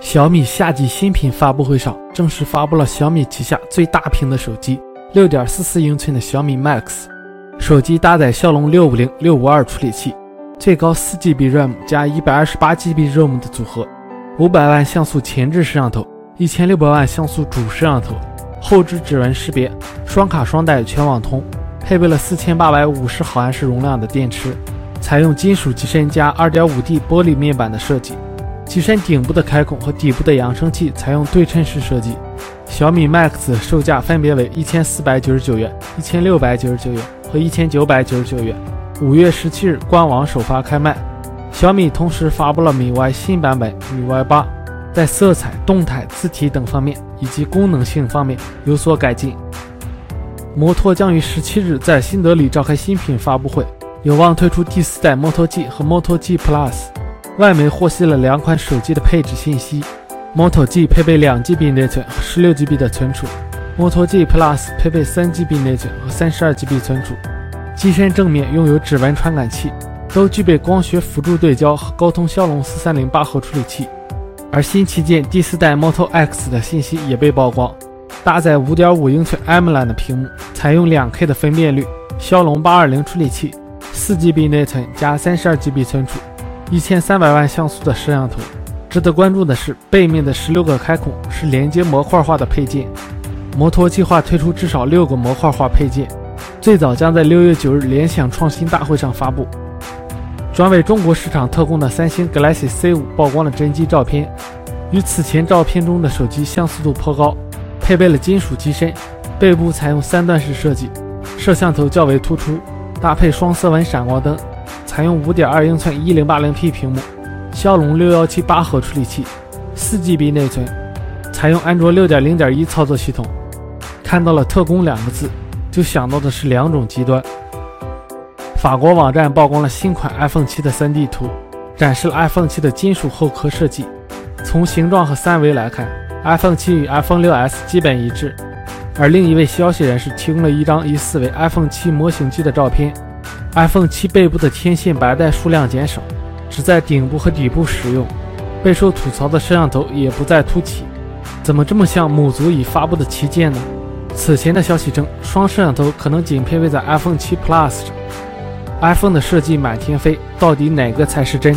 小米夏季新品发布会上正式发布了小米旗下最大屏的手机6.44英寸的小米 Max。手机搭载骁龙650、652处理器，最高 4GB RAM 加 128GB ROM 的组合，500万像素前置摄像头，1600万像素主摄像头，后置指纹识别，双卡双待全网通，配备了4850毫安时容量的电池，采用金属机身加 2.5D 玻璃面板的设计，机身顶部的开孔和底部的扬声器采用对称式设计。小米 Max 售价分别为1499元、1699元。和一千九百九十九元，五月十七日官网首发开卖。小米同时发布了米 Y 新版本米 Y 八，在色彩、动态、字体等方面以及功能性方面有所改进。摩托将于十七日在新德里召开新品发布会，有望推出第四代摩托 G 和摩托 G Plus。外媒获悉了两款手机的配置信息：摩托 G 配备两 GB 内存和十六 GB 的存储。摩托 G Plus 配备三 GB 内存和三十二 GB 存储，机身正面拥有指纹传感器，都具备光学辅助对焦和高通骁龙四三零八核处理器。而新旗舰第四代 Moto X 的信息也被曝光，搭载五点五英寸 AMOLED 的屏幕，采用两 K 的分辨率，骁龙八二零处理器，四 GB 内存加三十二 GB 存储，一千三百万像素的摄像头。值得关注的是，背面的十六个开孔是连接模块化的配件。摩托计划推出至少六个模块化配件，最早将在六月九日联想创新大会上发布。专为中国市场特供的三星 Galaxy C5 曝光了真机照片，与此前照片中的手机相似度颇高，配备了金属机身，背部采用三段式设计，摄像头较为突出，搭配双色纹闪光灯，采用五点二英寸一零八零 P 屏幕，骁龙六幺七八核处理器，四 GB 内存，采用安卓六点零点一操作系统。看到了“特工”两个字，就想到的是两种极端。法国网站曝光了新款 iPhone 7的 3D 图，展示了 iPhone 7的金属后壳设计。从形状和三维来看，iPhone 7与 iPhone 6s 基本一致。而另一位消息人士提供了一张疑似为 iPhone 7模型机的照片。iPhone 7背部的天线白带数量减少，只在顶部和底部使用。备受吐槽的摄像头也不再凸起，怎么这么像母族已发布的旗舰呢？此前的消息称，双摄像头可能仅配备在 iPhone 7 Plus 上。iPhone 的设计满天飞，到底哪个才是真？